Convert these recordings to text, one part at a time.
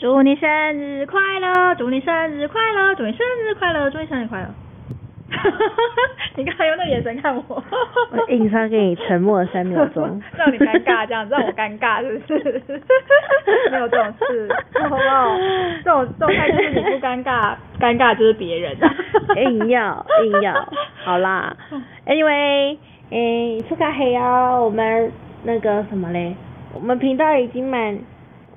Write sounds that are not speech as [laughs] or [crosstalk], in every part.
祝你生日快乐！祝你生日快乐！祝你生日快乐！祝你生日快乐！[laughs] 你刚才用那个眼神看我，我硬是要给你沉默了三秒钟，[laughs] 让你尴尬，这样让我尴尬，是不是？没有这种事，好不好？这种状态就是你不尴尬，尴尬就是别人。[laughs] 硬要硬要，好啦。Anyway，诶，出个黑哦，我们那个什么嘞？我们频道已经满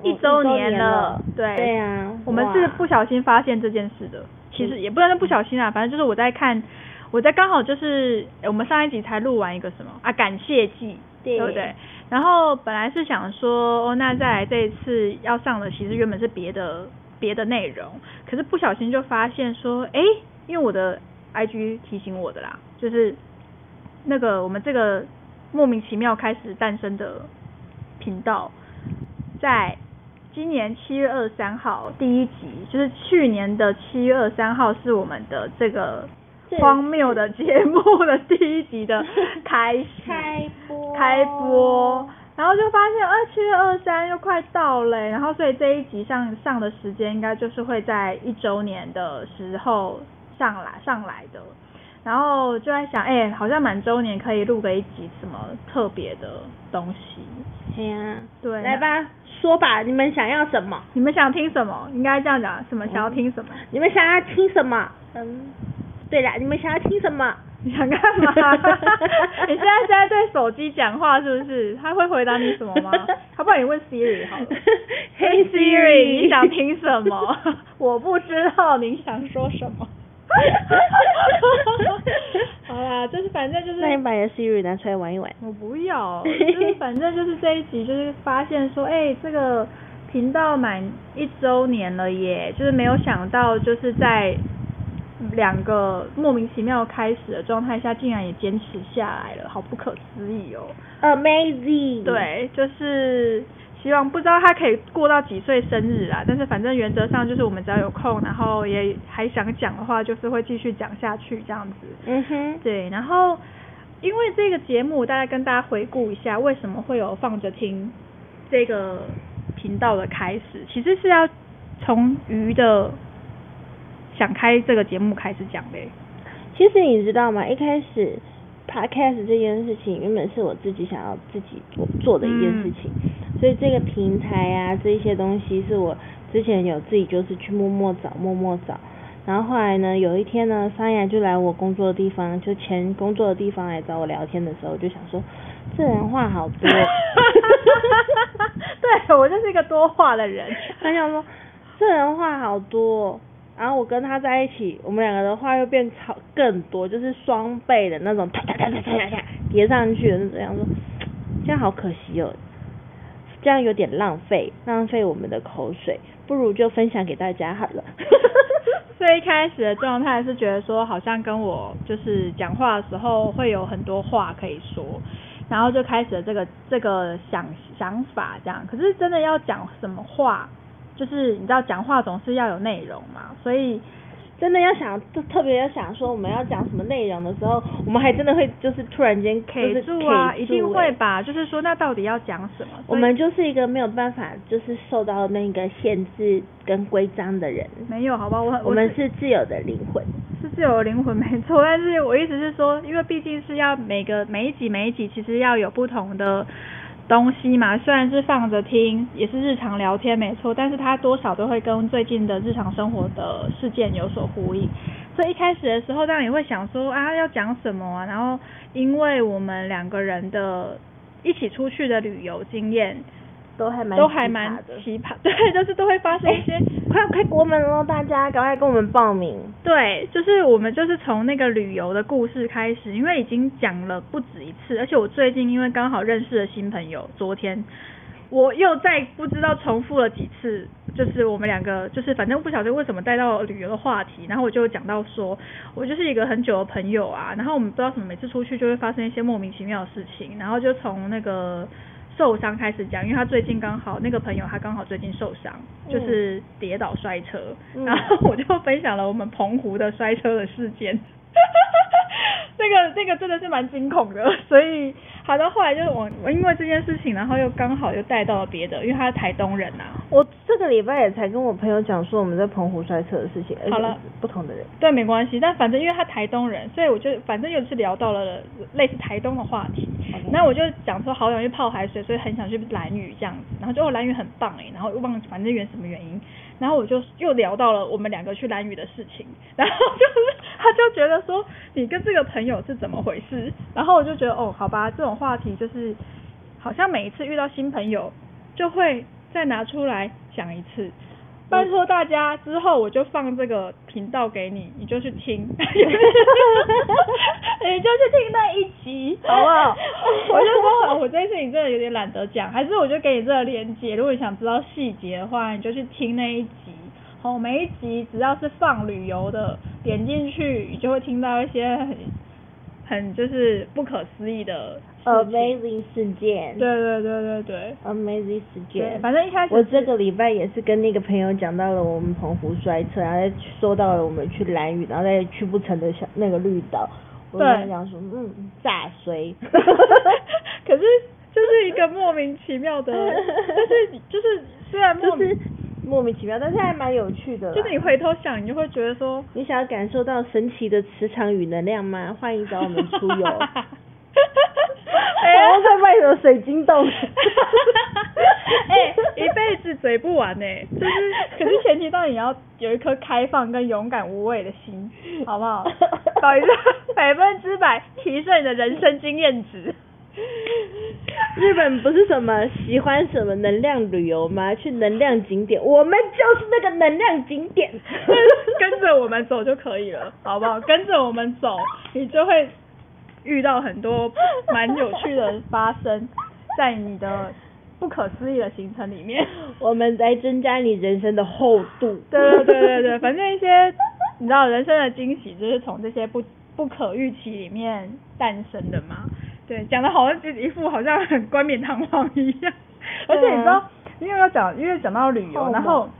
一周年了，对。对啊，我们是不小心发现这件事的，其实。也不能说不小心啊，反正就是我在看，我在刚好就是我们上一集才录完一个什么啊感谢季，对。不对？然后本来是想说，哦，那再来这一次要上的，其实原本是别的别的内容，可是不小心就发现说，哎，因为我的 IG 提醒我的啦，就是那个我们这个莫名其妙开始诞生的频道，在今年七月二十三号第一集，就是去年的七月二十三号是我们的这个荒谬的节目的第一集的 [laughs] 开始开播。开播，然后就发现，二，七月二三又快到了，然后所以这一集上上的时间应该就是会在一周年的时候上来上来的，然后就在想，哎、好像满周年可以录个一集什么特别的东西，对呀，对，来吧，说吧，你们想要什么？你们想听什么？应该这样讲，什么想要听什么？你们想要听什么？嗯，对啦，你们想要听什么？你想干嘛？[laughs] 你现在是在对手机讲话是不是？他会回答你什么吗？[laughs] 要不然你问 Siri 好了。[laughs] Hey Hey Siri，你想听什么？我不知道你想说什么。就是反正就是那你把你的 Siri 拿出来玩一玩。我不要，就是反正就是这一集就是发现说，哎、这个频道满一周年了耶，就是没有想到就是在两个莫名其妙开始的状态下，竟然也坚持下来了，好不可思议哦。Amazing。，对，就是希望不知道他可以过到几岁生日啊，但是反正原则上就是我们只要有空，然后也还想讲的话，就是会继续讲下去这样子。嗯哼，对，然后因为这个节目，大概跟大家回顾一下，为什么会有放着听这个频道的开始，其实是要从鱼的想开这个节目开始讲的。其实你知道吗？一开始 podcast 这件事情原本是我自己想要自己做做的一件事情，所以这个平台啊，这一些东西是我之前有自己就是去默默找，默默找。然后后来呢，有一天呢，三雅就来我工作的地方，就前工作的地方来找我聊天的时候，我就想说，这人话好多。对我就是一个多话的人。他想说，这人话好多，然后我跟他在一起，我们两个的话又变超更多，就是双倍的那种，哒哒哒哒哒哒叠上去的那种，想说这样好可惜哦，这样有点浪费，浪费我们的口水，不如就分享给大家好了。所以一开始的状态是觉得说，好像跟我就是讲话的时候会有很多话可以说，然后就开始了这个这个想想法这样。可是真的要讲什么话，就是你知道讲话总是要有内容嘛，所以真的要想，特特别要想说我们要讲什么内容的时候，我们还真的会就是突然间就是 K 住啊一定会吧？就是说，那到底要讲什么？我们就是一个没有办法就是受到那个限制跟规章的人。没有，好吧？我我们是自由的灵魂。是自由的灵魂没错，但是我意思是说，因为毕竟是要每个每一集每一集其实要有不同的东西嘛，虽然是放着听，也是日常聊天没错，但是它多少都会跟最近的日常生活的事件有所呼应。所以一开始的时候，当然也会想说啊要讲什么啊，然后因为我们两个人的一起出去的旅游经验都还蛮都还蛮奇葩的。[laughs] 对，就是都会发生一些。快要开国门喽，大家赶快跟我们报名。对，就是我们就是从那个旅游的故事开始，因为已经讲了不止一次，而且我最近因为刚好认识了新朋友，昨天我又再不知道重复了几次就是我们两个就是反正不晓得为什么带到旅游的话题，然后我就讲到说，我就是一个很久的朋友啊，然后我们不知道什么每次出去就会发生一些莫名其妙的事情，然后就从那个受伤开始讲，因为他最近刚好那个朋友他刚好最近受伤，就是跌倒摔车，然后我就分享了我们澎湖的摔车的事件。[laughs] 那个那个真的是蛮惊恐的，所以好到后来就是我我因为这件事情，然后又刚好又带到了别的，因为他是台东人呐、我这个礼拜也才跟我朋友讲说我们在澎湖摔车的事情，好了不同的人。对，没关系，但反正因为他台东人，所以我就反正又是聊到了类似台东的话题。那我就讲说好想去泡海水，所以很想去兰屿这样子，然后就哦兰屿很棒哎，然后又忘记反正原什么原因，然后我就又聊到了我们两个去兰屿的事情，然后就是 [laughs] 他就觉得说你跟这个朋友是怎么回事，然后我就觉得哦好吧，这种话题就是好像每一次遇到新朋友就会再拿出来讲一次。拜托大家，之后我就放这个频道给你，你就去听，[laughs] [laughs] 你就去听那一集，好不好？[laughs] 我就说，哦我这件事情真的有点懒得讲，还是我就给你这个链接，如果你想知道细节的话，你就去听那一集。哦，每一集只要是放旅游的，点进去你就会听到一些很很就是不可思议的。Amazing 事件，对对对对对。，Amazing 事，件。反正一开始我这个礼拜也是跟那个朋友讲到了我们澎湖摔车，然后再说到了我们去蓝屿，然后再去不成的小那个绿岛。我跟他讲说，嗯，炸衰。[laughs] 可是就是一个莫名其妙的，就是就是虽然莫名 [laughs] 就是莫名其妙，但是还蛮有趣的。就是你回头想，你就会觉得说，你想要感受到神奇的磁场与能量吗？欢迎找我们出游。[laughs] 然后再卖什么水晶洞？[laughs] 哎、一辈子嘴不完呢、就是，可是前提到你要有一颗开放跟勇敢无畏的心，好不好？搞一个 [laughs] 百分之百提升你的人生经验值。日本不是什么喜欢什么能量旅游吗？去能量景点，我们就是那个能量景点。[laughs] 跟着我们走就可以了，好不好？跟着我们走，你就会遇到很多蛮有趣的发生在你的不可思议的行程里面。[laughs] 我们来增加你人生的厚度。[laughs] 对对对对对，反正一些你知道人生的惊喜就是从这些不不可预期里面诞生的嘛。对，讲的好像就一副好像很冠冕堂皇一样。而且你知道，因为要讲，因为讲到旅游，然后猛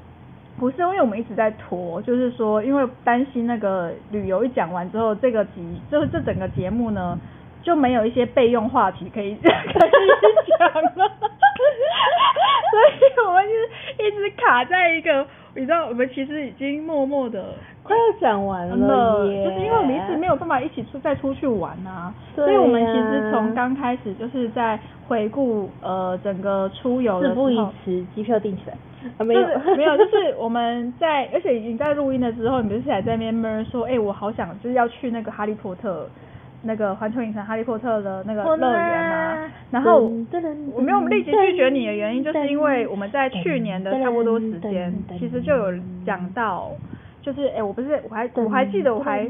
不是因为我们一直在拖，就是说因为担心那个旅游一讲完之后，这个集就是这整个节目呢就没有一些备用话题可以 [laughs] 可以讲了，[laughs] 所以我们就是一直卡在一个，你知道，我们其实已经默默的快要讲完了耶，就是因为我们一直没有办法一起出再出去玩啊，对所以我们其实从刚开始就是在回顾呃整个出游的事不宜。迟，机票订起来。啊，没就有，是没有，就是我们在，而且已经在录音的时候，你不是还在那边闷说，哎、我好想就是要去那个哈利波特，那个环球影城哈利波特的那个乐园嘛。然后我没有立即拒绝你的原因，就是因为我们在去年的差不多时间，其实就有讲到，就是哎、我不是我还我还记得我还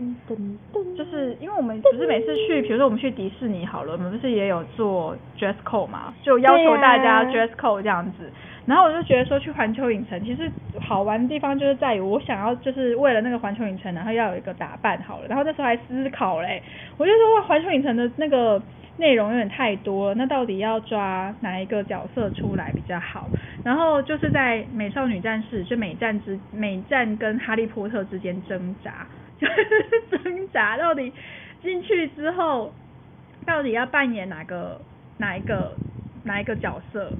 就是因为我们不是每次去，比如说我们去迪士尼好了，我们不是也有做 dress code 嘛，就要求大家 dress code 这样子。然后我就觉得说去环球影城，其实好玩的地方就是在于我想要就是为了那个环球影城，然后要有一个打扮好了。然后那时候还思考嘞，我就说哇，环球影城的那个内容有点太多了，那到底要抓哪一个角色出来比较好？然后就是在美少女战士就美战之美战跟哈利波特之间挣扎，就挣扎到底进去之后到底要扮演哪个哪一个哪一个角色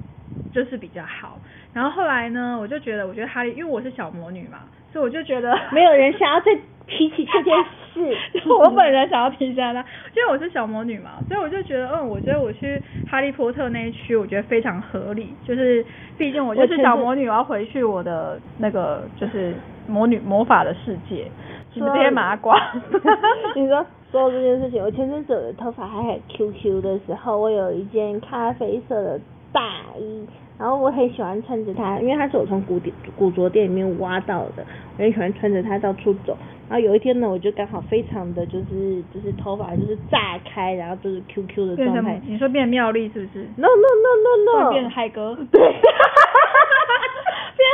就是比较好。然后后来呢，我就觉得，我觉得哈利，因为我是小魔女嘛，所以我就觉得没有人想要再提起这件事。[laughs] 我本人想要提一下他，因为我是小魔女嘛，所以我就觉得，嗯，我觉得我去哈利波特那一区，我觉得非常合理，就是毕竟我就是小魔女，我要回去我的那个就是魔女魔法的世界，你们这些麻瓜。[laughs] 你说说到这件事情，我前阵子我的头发还很 QQ 的时候，我有一件咖啡色的大衣，然后我很喜欢穿着它，因为它是我从古典古着店里面挖到的，我很喜欢穿着它到处走。然后有一天呢，我就刚好非常的就是就是头发就是炸开，然后就是 QQ 的状态。你说变妙丽是不是？No no no no no，变海哥？对，变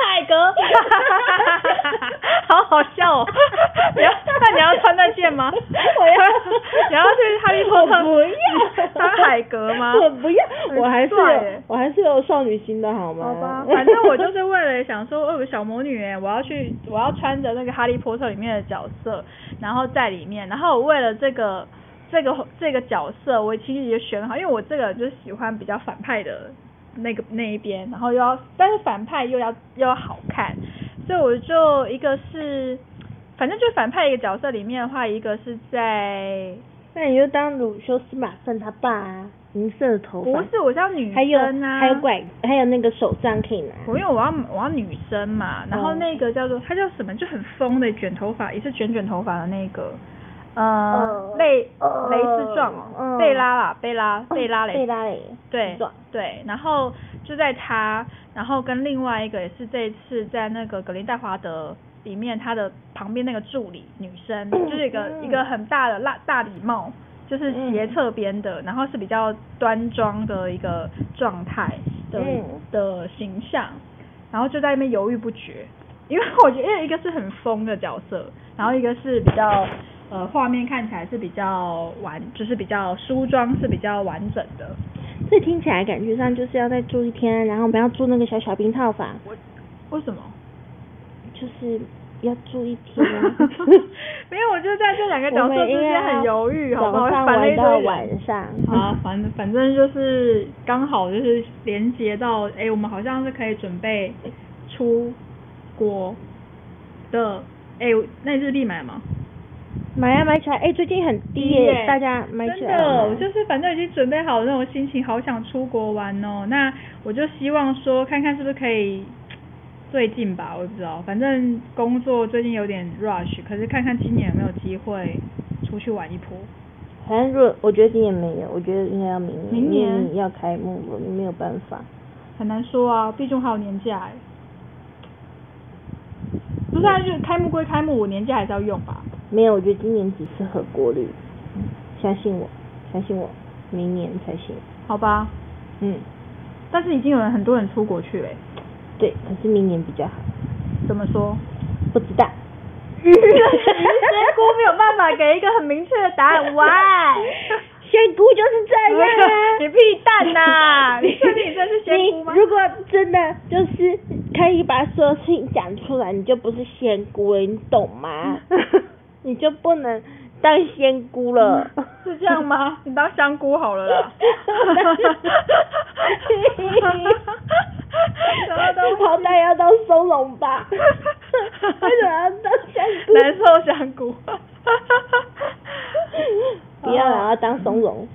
海格，[laughs] 好好笑哦！[laughs] 你要那你要穿那件吗？我要 [laughs] 你要去哈利波特不要当海格吗？我不要，我还是我还是有少女心的好吗？好吧，反正我就是为了想说，哦，有个小魔女哎，我要去，我要穿着那个哈利波特里面的角色，然后在里面，然后我为了这个这个这个角色，我其实也选好，因为我这个就是喜欢比较反派的那个那一边，然后又要，但是反派又要又要好看，所以我就一个是，反正就反派一个角色里面的话，一个是在那你就当鲁修斯马粪他爸啊，银色的头发，不是我是要女生啊，还有拐，还有那个手杖可以拿。我因为我要我要女生嘛，然后哦。那个叫做他叫什么，就很疯的卷头发，也是卷卷头发的那个，呃呃，蕾呃蕾丝状。贝拉啦，贝拉贝拉蕾。贝拉蕾对状。对，然后就在他，然后跟另外一个也是这一次在那个格林戴华德里面，他的旁边那个助理女生，[clears throat] 就是一个、嗯。一个很大的大大礼帽，就是斜侧边的，然后是比较端庄的一个状态的、嗯。的形象，然后就在那边犹豫不决，因为我觉得一个是很疯的角色，然后一个是比较。呃，画面看起来是比较完，就是比较梳妆是比较完整的，这听起来感觉上就是要再住一天，然后我们要住那个小小兵套房，为什么？就是要住一天啊。[laughs] 没有，我就在这两个角色之间很犹豫，好不好？早上反了一玩到。晚上。啊，反正反正就是刚好就是连接到，哎、我们好像是可以准备出国的，哎、那日币买了吗？买啊买起来，哎、最近很低耶，大家买起来真的，我就是反正已经准备好那种心情，好想出国玩哦。那我就希望说，看看是不是可以最近吧，我也不知道。反正工作最近有点 rush，可是看看今年有没有机会出去玩一波。反正如果我觉得今年没有，我觉得应该要明年，明年要开幕了，你没有办法。很难说啊，毕竟还有年假哎。不是啊，就开幕归开幕，我年假还是要用吧。没有，我觉得今年只适合国旅，嗯相信我，相信我，明年才行。好吧，嗯，但是已经有人很多人出国去嘞，对，可是明年比较好。怎么说？不知道。[laughs] 仙姑没有办法给一个很明确的答案，why？[laughs] 仙姑就是这样啊！[laughs] 你屁蛋呐、你确定你真是仙姑吗？如果真的就是可以把所有事情讲出来，你就不是仙姑了，你懂吗？你就不能当仙姑了。[laughs] 是这样吗？[laughs] 你当香菇好了啦。什么东西好歹要当松茸吧？为什么要当香菇？难受香菇。[laughs] 不要了，要当松茸。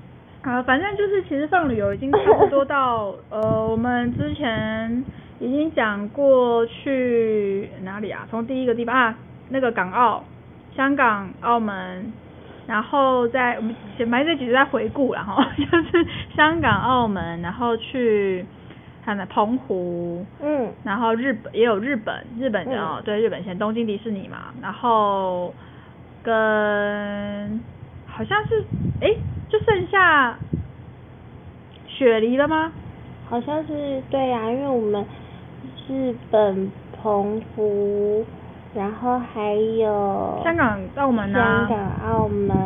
啊，反正就是其实放旅游已经差不多到呃，我们之前已经讲过去哪里啊？从第一个地方啊，那个港澳、香港、澳门，然后在我们前面这几集在回顾然后 [laughs] 就是香港、澳门，然后去看了澎湖，嗯，然后日本也有日本，日本嗯哦，对，日本先东京迪士尼嘛，然后跟好像是诶，就剩下雪梨了吗？好像是对呀、因为我们日本、澎湖，然后还有香港、澳门啊。香，港、澳门、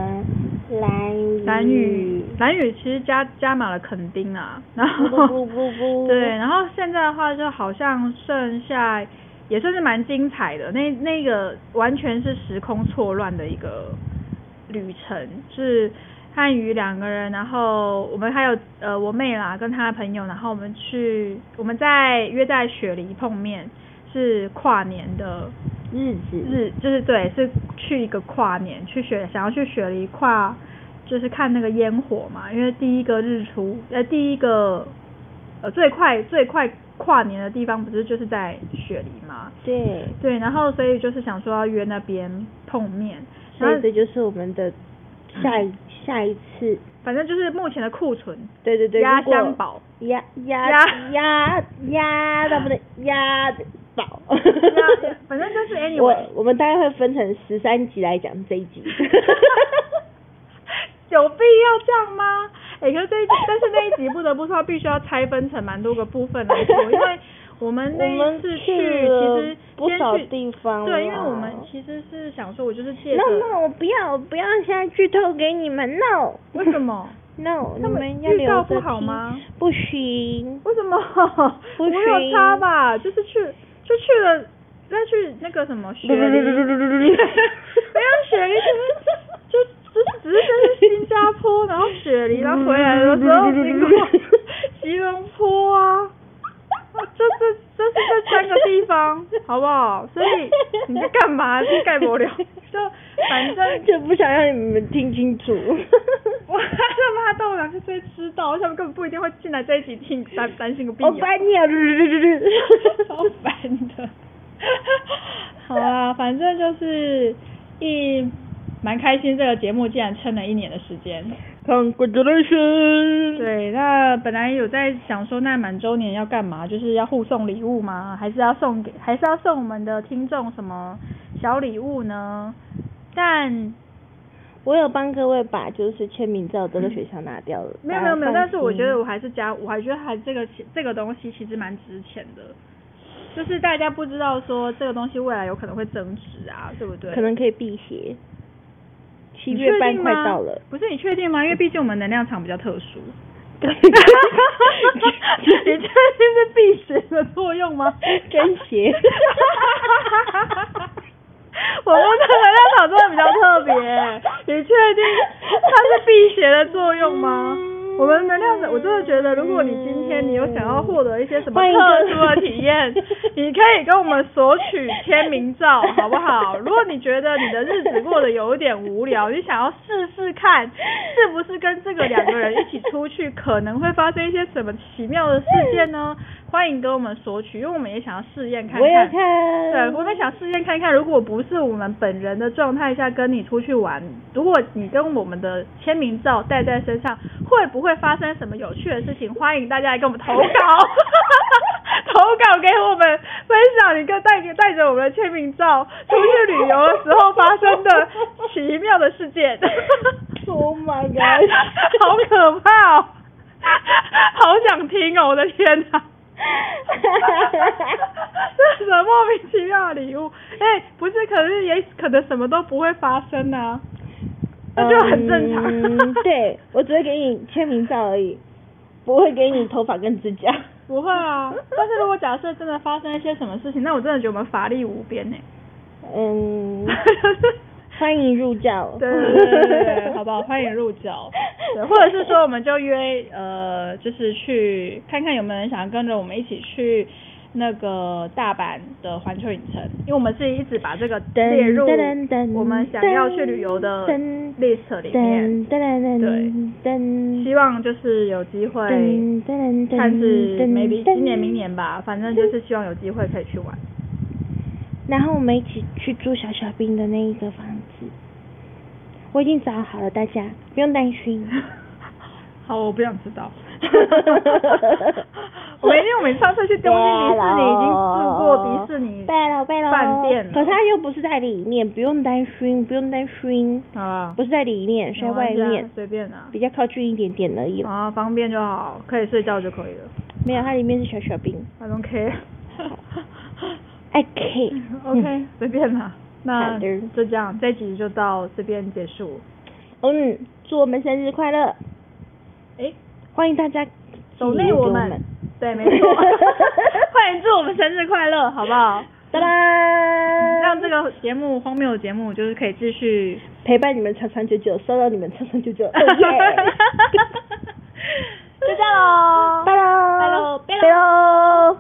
蓝屿、蓝屿，蓝屿其实加加满了垦丁啊，然后不不不不。[laughs] 对，然后现在的话就好像剩下也算是蛮精彩的，那那个完全是时空错乱的一个旅程，是汉语两个人，然后我们还有呃我妹啦跟她的朋友，然后我们去我们在约在雪梨碰面，是跨年的日子。日就是对，是去一个跨年，去雪想要去雪梨跨，就是看那个烟火嘛，因为第一个日出，呃，第一个呃最快最快跨年的地方不是就是在雪梨嘛？对，对，然后所以就是想说要约那边碰面，然以这就是我们的下一下一次，反正就是目前的库存对对对，压箱宝，压压压。压压到不能压的宝，压反正就是 [laughs] anyway 我我们大概会分成十三集来讲这一集。[laughs] 有必要这样吗？哎、可是这一集，但是那一集不得不说，必须要拆分成蛮多个部分来说，因为我们我那一次去，其实不少先去地方对，因为我们其实是想说，我就是借着 No no，我不要，我不要现在剧透给你们，No 为什么？[laughs] No，你他们预告不好吗？不行，为什么？不我有差吧？就是去就去了，再去那个什么雪梨，没有雪梨，就就只是先去新加坡，然后雪梨，然后回来的时候经过吉隆坡啊。这这这是这三个地方，好不好？所以你在干嘛？是盖不了，就反正就不想让你们听清楚。我他妈豆两是最知道，他们根本不一定会进来在一起听，担担心个屁我啊！烦你啊！超烦的。好啊，反正就是一蛮开心，这个节目竟然撑了一年的时间。Congratulations！对，那本来有在想说，那满周年要干嘛？就是要互送礼物吗？还是要送给，还是要送我们的听众什么小礼物呢？但我有帮各位把就是签名照这个学校拿掉了。没有没有没有，但是我觉得我还是加，我还觉得还这个这个东西其实蛮值钱的，就是大家不知道说这个东西未来有可能会增值啊，对不对？可能可以辟邪。七月半快到了，不是你确定吗？因为毕竟我们能量场比较特殊。[laughs] 对 [laughs] 你确定是辟邪的作用吗？真邪。[laughs] 我们的能量场真的比较特别，你确定它是辟邪的作用吗？我们能量的，我真的觉得，如果你今天你有想要获得一些什么特殊的体验，[laughs] 你可以跟我们索取签名照，好不好？[laughs] 如果你觉得你的日子过得有一点无聊，你想要试试看，[laughs] 是不是跟这个两个人一起出去，可能会发生一些什么奇妙的事件呢？欢迎跟我们索取，因为我们也想要试验看看。我也看。对，我们想试验看看，如果不是我们本人的状态下跟你出去玩，如果你跟我们的签名照带在身上，会不会发生什么有趣的事情？欢迎大家来给我们投稿，[laughs] 投稿给我们分享你跟带带着我们的签名照出去旅游的时候发生的奇妙的事件。Oh my [laughs] god！好可怕哦！好想听哦！我的天哪！[laughs] 这是什么莫名其妙的礼物？哎、不是，可是也可能什么都不会发生啊，那就很正常。嗯，对，我只会给你签名照而已，不会给你头发跟指甲。[laughs] 不会啊，但是如果假设真的发生一些什么事情，那我真的觉得我们法力无边呢、嗯，[laughs] 欢迎入教。对对对对对，好不好？欢迎入教。[laughs] 对，或者是说我们就约呃，就是去看看有没有人想要跟着我们一起去那个大阪的环球影城，因为我们是一直把这个噔列入我们想要去旅游的噔 list 里面。对希望就是有机会，看是噔 maybe 今年明年吧，反正就是希望有机会可以去玩。然后我们一起去住小小兵的那一个房子，我已经找好了，大家不用担心。[laughs] 好，我不想知道。[laughs] 我们因为我们上次去东京迪士尼已经住过迪士尼饭店了可是它又不是在里面，不用担心，不用担心，好啦，不是在里面，是在外面，随便啊。比较靠近一点点而已。啊，方便就好，可以睡觉就可以了。没有，它里面是小小兵。I don't care。[laughs] OK。OK，随便啦。那就这样，这一集就到这边结束。嗯，祝我们生日快乐！诶，欢迎大家走内我们，对，没错，[laughs] 欢迎祝我们生日快乐，好不好？拜拜！让这个节目荒谬的节目，就是可以继续陪伴你们长长久久，收到你们长长久久。[laughs] [laughs] 就这样喽，拜喽，拜喽，拜喽。